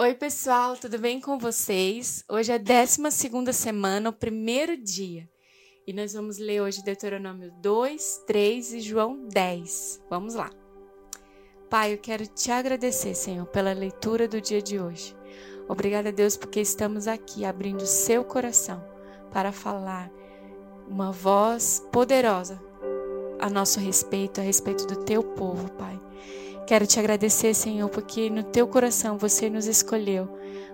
Oi, pessoal, tudo bem com vocês? Hoje é a 12 semana, o primeiro dia. E nós vamos ler hoje Deuteronômio 2, 3 e João 10. Vamos lá. Pai, eu quero te agradecer, Senhor, pela leitura do dia de hoje. Obrigada, Deus, porque estamos aqui abrindo seu coração para falar uma voz poderosa a nosso respeito, a respeito do teu povo, Pai. Quero te agradecer, Senhor, porque no teu coração você nos escolheu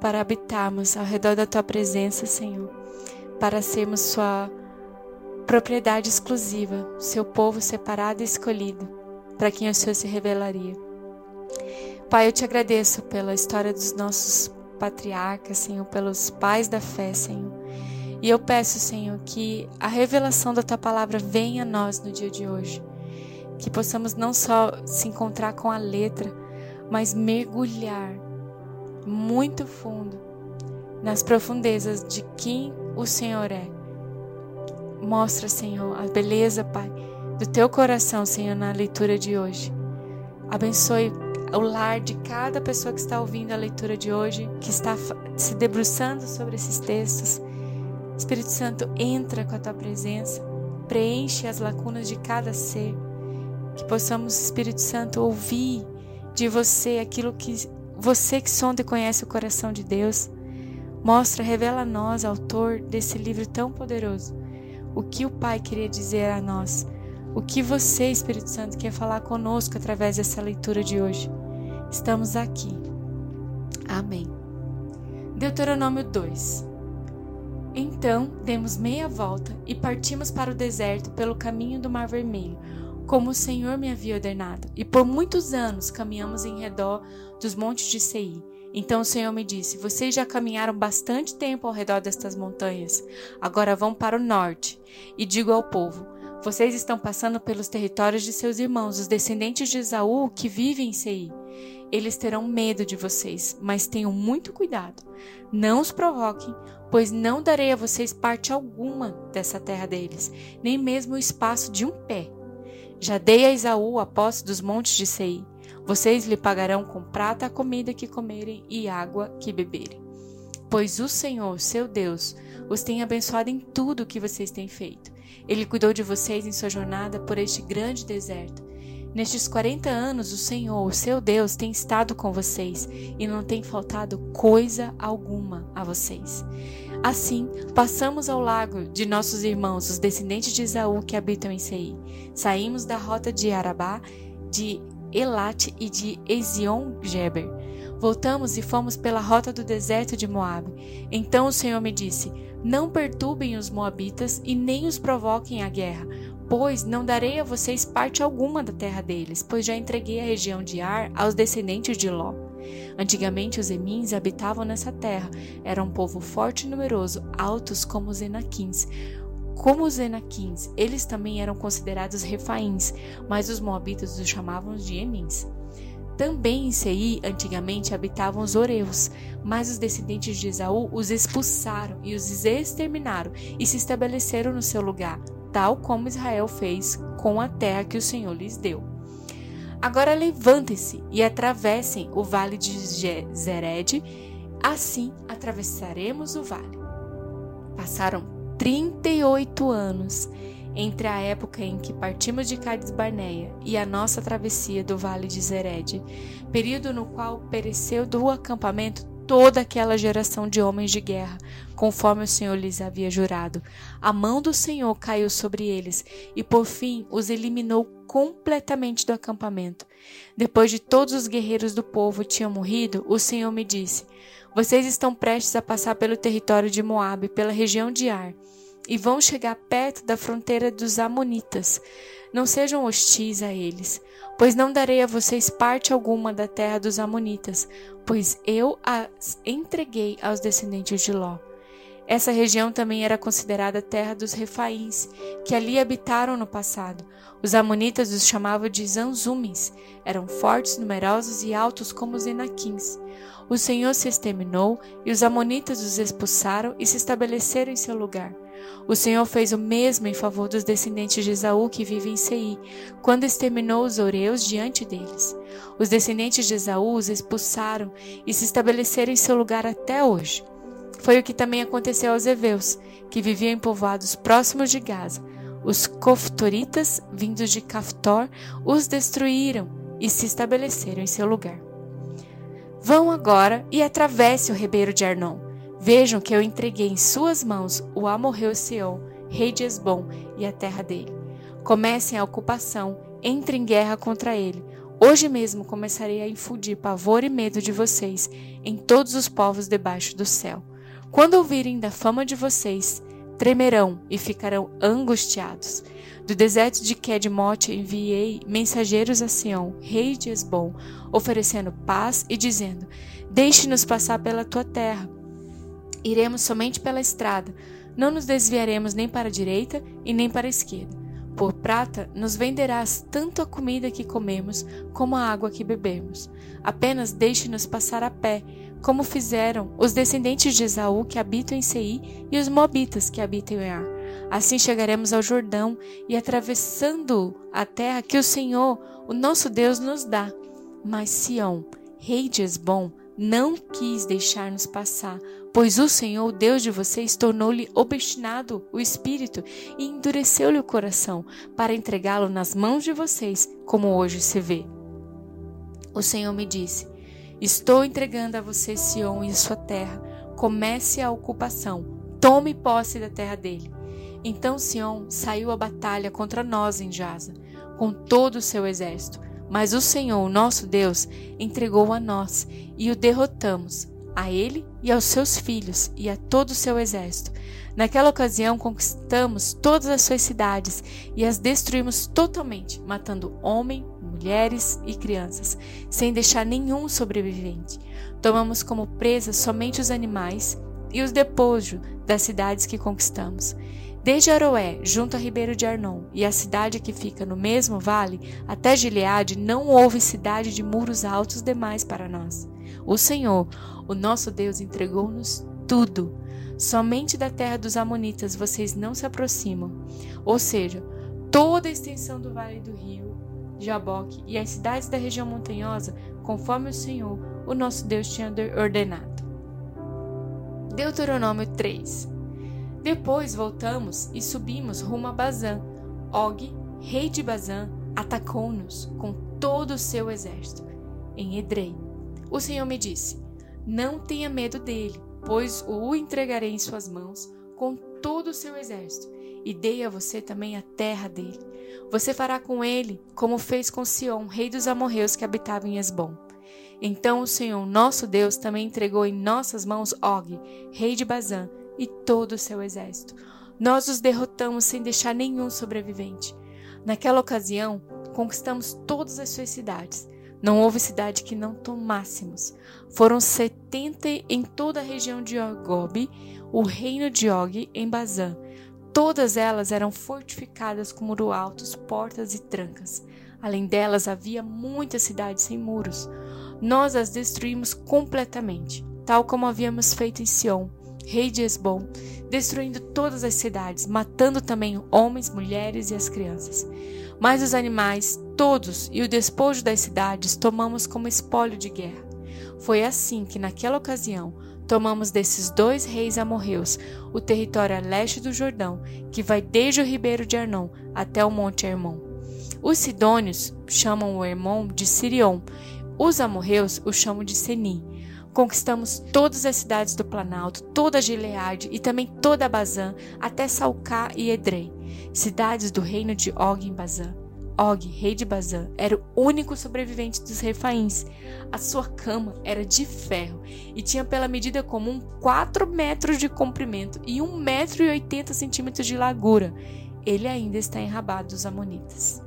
para habitarmos ao redor da tua presença, Senhor, para sermos sua propriedade exclusiva, seu povo separado e escolhido, para quem o Senhor se revelaria. Pai, eu te agradeço pela história dos nossos patriarcas, Senhor, pelos pais da fé, Senhor. E eu peço, Senhor, que a revelação da tua palavra venha a nós no dia de hoje que possamos não só se encontrar com a letra, mas mergulhar muito fundo nas profundezas de quem o Senhor é. Mostra, Senhor, a beleza, Pai, do teu coração, Senhor, na leitura de hoje. Abençoe o lar de cada pessoa que está ouvindo a leitura de hoje, que está se debruçando sobre esses textos. Espírito Santo, entra com a tua presença, preenche as lacunas de cada ser que possamos, Espírito Santo, ouvir de você aquilo que você que sonda e conhece o coração de Deus. Mostra, revela a nós, autor desse livro tão poderoso, o que o Pai queria dizer a nós, o que você, Espírito Santo, quer falar conosco através dessa leitura de hoje. Estamos aqui. Amém. Deuteronômio 2 Então demos meia volta e partimos para o deserto pelo caminho do Mar Vermelho como o Senhor me havia ordenado, e por muitos anos caminhamos em redor dos montes de Seir. Então o Senhor me disse: Vocês já caminharam bastante tempo ao redor destas montanhas. Agora vão para o norte. E digo ao povo: Vocês estão passando pelos territórios de seus irmãos, os descendentes de Esaú, que vivem em Seir. Eles terão medo de vocês, mas tenham muito cuidado. Não os provoquem, pois não darei a vocês parte alguma dessa terra deles, nem mesmo o espaço de um pé. Já dei a Esaú a posse dos montes de Sei. Vocês lhe pagarão com prata a comida que comerem e água que beberem. Pois o Senhor, seu Deus, os tem abençoado em tudo o que vocês têm feito. Ele cuidou de vocês em sua jornada por este grande deserto. Nestes 40 anos, o Senhor, seu Deus, tem estado com vocês e não tem faltado coisa alguma a vocês. Assim, passamos ao lago de nossos irmãos, os descendentes de Esaú que habitam em Seir. Saímos da rota de Arabá, de Elate e de Ezion-Geber. Voltamos e fomos pela rota do deserto de Moabe. Então o Senhor me disse: Não perturbem os moabitas e nem os provoquem à guerra, pois não darei a vocês parte alguma da terra deles, pois já entreguei a região de Ar aos descendentes de Ló. Antigamente os Emins habitavam nessa terra. Era um povo forte e numeroso, altos como os Enaquins. Como os Enaquins, eles também eram considerados refaíns, mas os moabitas os chamavam de Emins. Também em Sei, antigamente, habitavam os Oreus, mas os descendentes de Esaú os expulsaram e os exterminaram e se estabeleceram no seu lugar, tal como Israel fez com a terra que o Senhor lhes deu. Agora levantem-se e atravessem o vale de Zered, assim atravessaremos o vale. Passaram 38 anos entre a época em que partimos de Cades Barneia e a nossa travessia do vale de Zered, período no qual pereceu do acampamento toda aquela geração de homens de guerra, conforme o Senhor lhes havia jurado. A mão do Senhor caiu sobre eles e por fim os eliminou completamente do acampamento. Depois de todos os guerreiros do povo tinham morrido, o Senhor me disse: Vocês estão prestes a passar pelo território de Moabe, pela região de Ar, e vão chegar perto da fronteira dos Amonitas. Não sejam hostis a eles, pois não darei a vocês parte alguma da terra dos Amonitas, pois eu as entreguei aos descendentes de Ló. Essa região também era considerada terra dos refaíns, que ali habitaram no passado. Os amonitas os chamavam de zanzumes. Eram fortes, numerosos e altos como os enaquins. O Senhor se exterminou e os amonitas os expulsaram e se estabeleceram em seu lugar. O Senhor fez o mesmo em favor dos descendentes de Esaú que vivem em Seir, quando exterminou os oreus diante deles. Os descendentes de Esaú os expulsaram e se estabeleceram em seu lugar até hoje. Foi o que também aconteceu aos heveus, que viviam em povoados próximos de Gaza. Os coftoritas, vindos de Caftor, os destruíram e se estabeleceram em seu lugar. Vão agora e atravesse o ribeiro de Arnon. Vejam que eu entreguei em suas mãos o amorreu Seon, rei de Esbom, e a terra dele. Comecem a ocupação, entrem em guerra contra ele. Hoje mesmo começarei a infundir pavor e medo de vocês em todos os povos debaixo do céu. Quando ouvirem da fama de vocês, tremerão e ficarão angustiados. Do deserto de Kedmote enviei mensageiros a Sião, rei de Esbom, oferecendo paz e dizendo: Deixe-nos passar pela tua terra. Iremos somente pela estrada, não nos desviaremos nem para a direita e nem para a esquerda. Por prata nos venderás tanto a comida que comemos como a água que bebemos. Apenas deixe-nos passar a pé, como fizeram os descendentes de Esaú que habitam em Seir e os moabitas que habitam em Ar. Assim chegaremos ao Jordão e atravessando a terra que o Senhor, o nosso Deus, nos dá. Mas Sião, rei de Esbom, não quis deixar-nos passar, pois o Senhor, Deus de vocês, tornou-lhe obstinado o espírito e endureceu-lhe o coração, para entregá-lo nas mãos de vocês, como hoje se vê. O Senhor me disse: Estou entregando a você Sion e sua terra. Comece a ocupação. Tome posse da terra dele. Então Sion saiu à batalha contra nós em Jaza, com todo o seu exército. Mas o Senhor, nosso Deus, entregou a nós e o derrotamos, a ele e aos seus filhos e a todo o seu exército. Naquela ocasião conquistamos todas as suas cidades e as destruímos totalmente, matando homem, mulheres e crianças, sem deixar nenhum sobrevivente. Tomamos como presa somente os animais e os despojos das cidades que conquistamos. Desde Aroé, junto a Ribeiro de Arnon, e a cidade que fica no mesmo vale, até Gileade, não houve cidade de muros altos demais para nós. O Senhor, o nosso Deus, entregou-nos tudo. Somente da terra dos Amonitas vocês não se aproximam. Ou seja, toda a extensão do vale do rio Jaboque e as cidades da região montanhosa, conforme o Senhor, o nosso Deus, tinha ordenado. Deuteronômio 3 Depois voltamos e subimos rumo a Bazã. Og, rei de Bazã, atacou-nos com todo o seu exército, em Edrei. O Senhor me disse: Não tenha medo dele, pois o entregarei em suas mãos com todo o seu exército, e dei a você também a terra dele. Você fará com ele como fez com Sião, rei dos amorreus que habitava em Esbom. Então o Senhor, nosso Deus, também entregou em nossas mãos Og, rei de Bazã, e todo o seu exército. Nós os derrotamos sem deixar nenhum sobrevivente. Naquela ocasião, conquistamos todas as suas cidades. Não houve cidade que não tomássemos. Foram setenta em toda a região de Ogob, o reino de Og em Bazã, Todas elas eram fortificadas com muro altos, portas e trancas. Além delas, havia muitas cidades sem muros. Nós as destruímos completamente, tal como havíamos feito em Sião, rei de Esbom, destruindo todas as cidades, matando também homens, mulheres e as crianças. Mas os animais, todos, e o despojo das cidades tomamos como espólio de guerra. Foi assim que, naquela ocasião, Tomamos desses dois reis amorreus o território a leste do Jordão, que vai desde o ribeiro de Arnon até o monte Hermon. Os sidônios chamam o Hermon de Sirion, os amorreus o chamam de Seni. Conquistamos todas as cidades do Planalto, toda Gileade e também toda a Bazã, até Salcá e Edrei, cidades do reino de Og em Bazã. Og, rei de Bazã, era o único sobrevivente dos refaíns. A sua cama era de ferro e tinha pela medida comum 4 metros de comprimento e 1,80 metro e 80 centímetros de largura. Ele ainda está enrabado dos amonitas.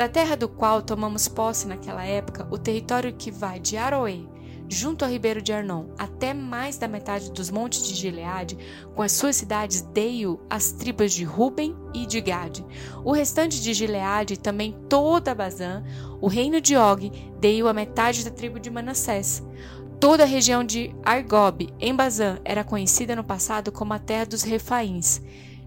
Da terra do qual tomamos posse naquela época, o território que vai de Aroê, junto ao ribeiro de Arnon, até mais da metade dos montes de Gileade, com as suas cidades, dei-o às tribos de Ruben e de Gade. O restante de Gileade, também toda Bazã, o reino de Og, dei-o à metade da tribo de Manassés. Toda a região de Argob, em Bazã, era conhecida no passado como a terra dos Refaíns.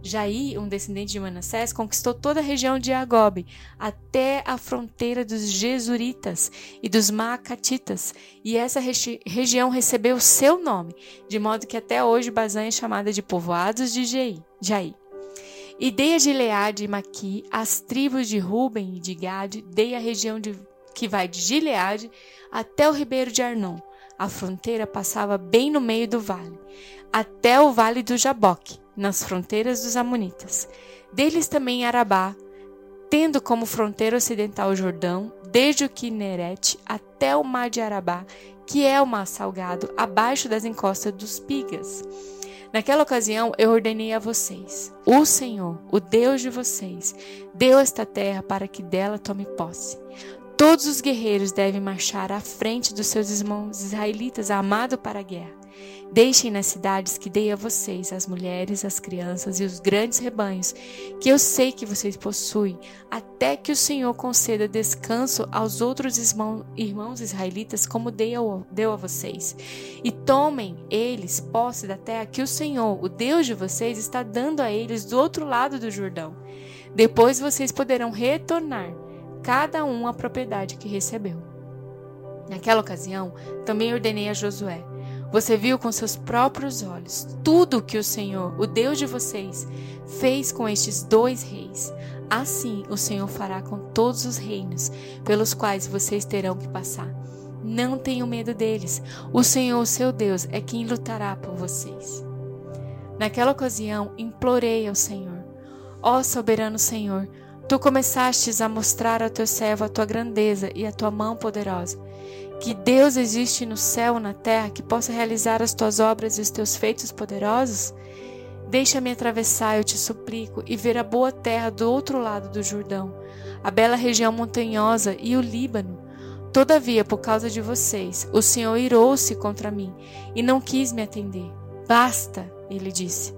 Jaí, um descendente de Manassés, conquistou toda a região de Agob, até a fronteira dos Jesuritas e dos Maacatitas, e essa regi região recebeu seu nome, de modo que até hoje Bazã é chamada de povoados de Jaí. E dei a Gileade e Maqui, as tribos de Ruben e de Gade, dei a região de, que vai de Gileade até o ribeiro de Arnon. A fronteira passava bem no meio do vale, até o vale do Jaboque nas fronteiras dos Amonitas. Deles também Arabá, tendo como fronteira ocidental o Jordão, desde o Quinerete até o mar de Arabá, que é o mar salgado, abaixo das encostas dos Pigas. Naquela ocasião eu ordenei a vocês: o Senhor, o Deus de vocês, deu esta terra para que dela tome posse. Todos os guerreiros devem marchar à frente dos seus irmãos israelitas amados para a guerra. Deixem nas cidades que dei a vocês, as mulheres, as crianças e os grandes rebanhos, que eu sei que vocês possuem, até que o Senhor conceda descanso aos outros irmãos israelitas, como deu a vocês. E tomem eles posse da terra que o Senhor, o Deus de vocês, está dando a eles do outro lado do Jordão. Depois vocês poderão retornar, cada um a propriedade que recebeu. Naquela ocasião, também ordenei a Josué você viu com seus próprios olhos tudo o que o Senhor, o Deus de vocês, fez com estes dois reis. Assim o Senhor fará com todos os reinos pelos quais vocês terão que passar. Não tenham medo deles. O Senhor, seu Deus, é quem lutará por vocês. Naquela ocasião, implorei ao Senhor: Ó soberano Senhor, tu começastes a mostrar ao teu servo a tua grandeza e a tua mão poderosa que Deus existe no céu, na terra, que possa realizar as tuas obras e os teus feitos poderosos? Deixa-me atravessar, eu te suplico, e ver a boa terra do outro lado do Jordão, a bela região montanhosa e o Líbano. Todavia, por causa de vocês, o Senhor irou-se contra mim e não quis me atender. Basta, ele disse.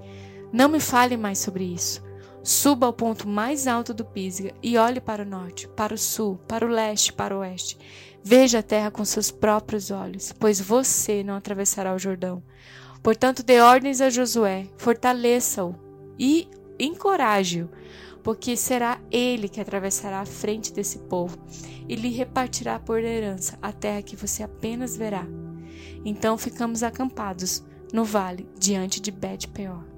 Não me fale mais sobre isso. Suba ao ponto mais alto do Pisga e olhe para o norte, para o sul, para o leste, para o oeste. Veja a terra com seus próprios olhos, pois você não atravessará o Jordão. Portanto, dê ordens a Josué, fortaleça-o e encoraje-o, porque será ele que atravessará a frente desse povo e lhe repartirá por herança a terra que você apenas verá. Então ficamos acampados no vale diante de Bet-peor.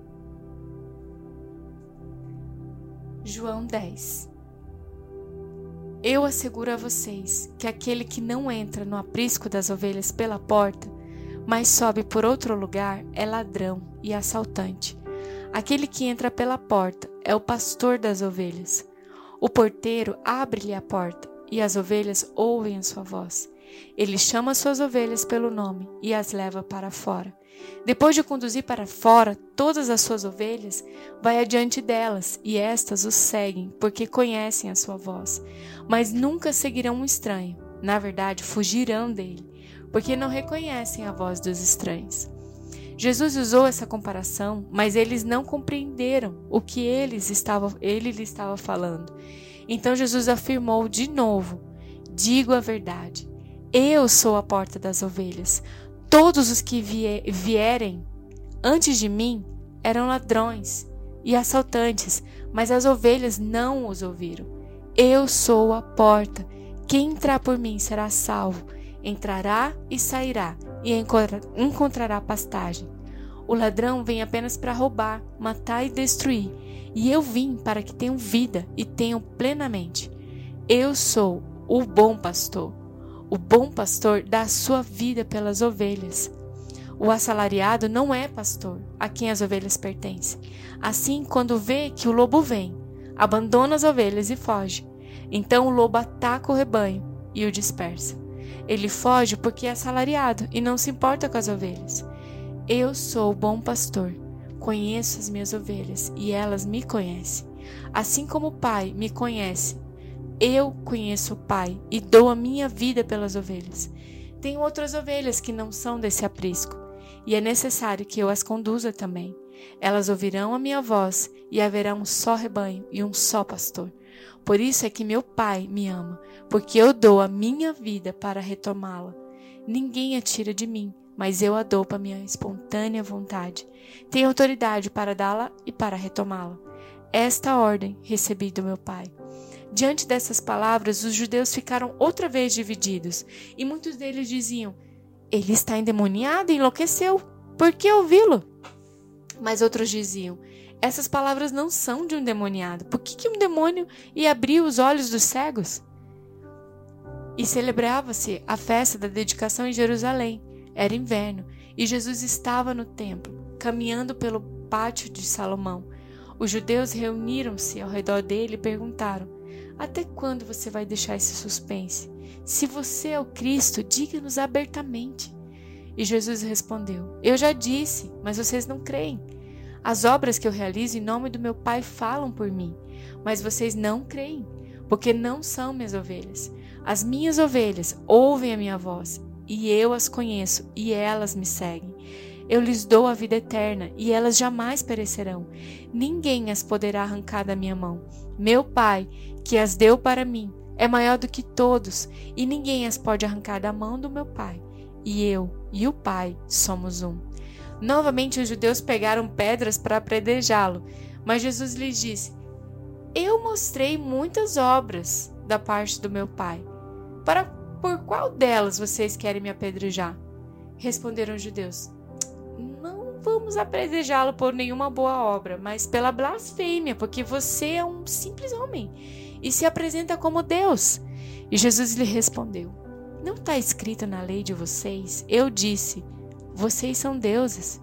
João 10 eu asseguro a vocês que aquele que não entra no aprisco das ovelhas pela porta, mas sobe por outro lugar, é ladrão e assaltante. Aquele que entra pela porta é o pastor das ovelhas. O porteiro abre-lhe a porta e as ovelhas ouvem a sua voz. Ele chama suas ovelhas pelo nome e as leva para fora. Depois de conduzir para fora todas as suas ovelhas, vai adiante delas, e estas o seguem, porque conhecem a sua voz. Mas nunca seguirão um estranho. Na verdade, fugirão dele, porque não reconhecem a voz dos estranhos. Jesus usou essa comparação, mas eles não compreenderam o que eles estava, ele lhe estava falando. Então Jesus afirmou de novo: Digo a verdade. Eu sou a porta das ovelhas. Todos os que vierem antes de mim eram ladrões e assaltantes, mas as ovelhas não os ouviram. Eu sou a porta. Quem entrar por mim será salvo. Entrará e sairá e encontrará pastagem. O ladrão vem apenas para roubar, matar e destruir, e eu vim para que tenham vida e tenham plenamente. Eu sou o bom pastor. O bom pastor dá a sua vida pelas ovelhas. O assalariado não é pastor, a quem as ovelhas pertencem. Assim, quando vê que o lobo vem, abandona as ovelhas e foge. Então o lobo ataca o rebanho e o dispersa. Ele foge porque é assalariado e não se importa com as ovelhas. Eu sou o bom pastor, conheço as minhas ovelhas e elas me conhecem. Assim como o Pai me conhece eu conheço o Pai e dou a minha vida pelas ovelhas. Tenho outras ovelhas que não são desse aprisco, e é necessário que eu as conduza também. Elas ouvirão a minha voz, e haverá um só rebanho e um só pastor. Por isso é que meu Pai me ama, porque eu dou a minha vida para retomá-la. Ninguém a tira de mim, mas eu a dou para minha espontânea vontade. Tenho autoridade para dá-la e para retomá-la. Esta ordem recebi do meu Pai. Diante dessas palavras, os judeus ficaram outra vez divididos, e muitos deles diziam: Ele está endemoniado enlouqueceu. Por que ouvi-lo? Mas outros diziam: Essas palavras não são de um demoniado. Por que, que um demônio ia abrir os olhos dos cegos? E celebrava-se a festa da dedicação em Jerusalém. Era inverno, e Jesus estava no templo, caminhando pelo pátio de Salomão. Os judeus reuniram-se ao redor dele e perguntaram: Até quando você vai deixar esse suspense? Se você é o Cristo, diga-nos abertamente. E Jesus respondeu: Eu já disse, mas vocês não creem. As obras que eu realizo em nome do meu Pai falam por mim, mas vocês não creem, porque não são minhas ovelhas. As minhas ovelhas ouvem a minha voz, e eu as conheço, e elas me seguem. Eu lhes dou a vida eterna e elas jamais perecerão. Ninguém as poderá arrancar da minha mão. Meu Pai, que as deu para mim, é maior do que todos e ninguém as pode arrancar da mão do meu Pai. E eu e o Pai somos um. Novamente os judeus pegaram pedras para apredejá-lo, mas Jesus lhes disse: Eu mostrei muitas obras da parte do meu Pai. Para por qual delas vocês querem me apedrejar? Responderam os judeus: vamos apedrejá-lo por nenhuma boa obra, mas pela blasfêmia, porque você é um simples homem e se apresenta como Deus. E Jesus lhe respondeu: Não está escrito na lei de vocês? Eu disse: Vocês são deuses.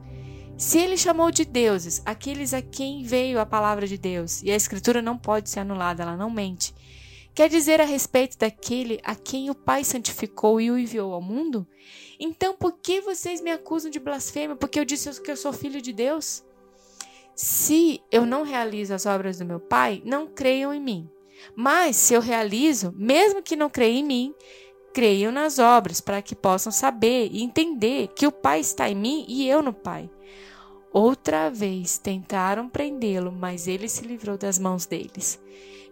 Se ele chamou de deuses aqueles a quem veio a palavra de Deus, e a escritura não pode ser anulada, ela não mente, quer dizer a respeito daquele a quem o Pai santificou e o enviou ao mundo? Então por que vocês me acusam de blasfêmia? Porque eu disse que eu sou filho de Deus? Se eu não realizo as obras do meu Pai, não creiam em mim. Mas se eu realizo, mesmo que não creiam em mim, creiam nas obras, para que possam saber e entender que o Pai está em mim e eu no Pai. Outra vez tentaram prendê-lo, mas ele se livrou das mãos deles.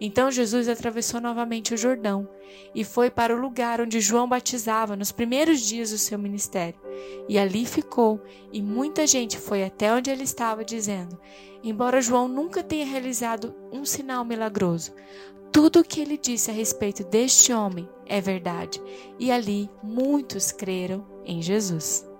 Então Jesus atravessou novamente o Jordão e foi para o lugar onde João batizava nos primeiros dias do seu ministério. E ali ficou, e muita gente foi até onde ele estava, dizendo: Embora João nunca tenha realizado um sinal milagroso, tudo o que ele disse a respeito deste homem é verdade. E ali muitos creram em Jesus.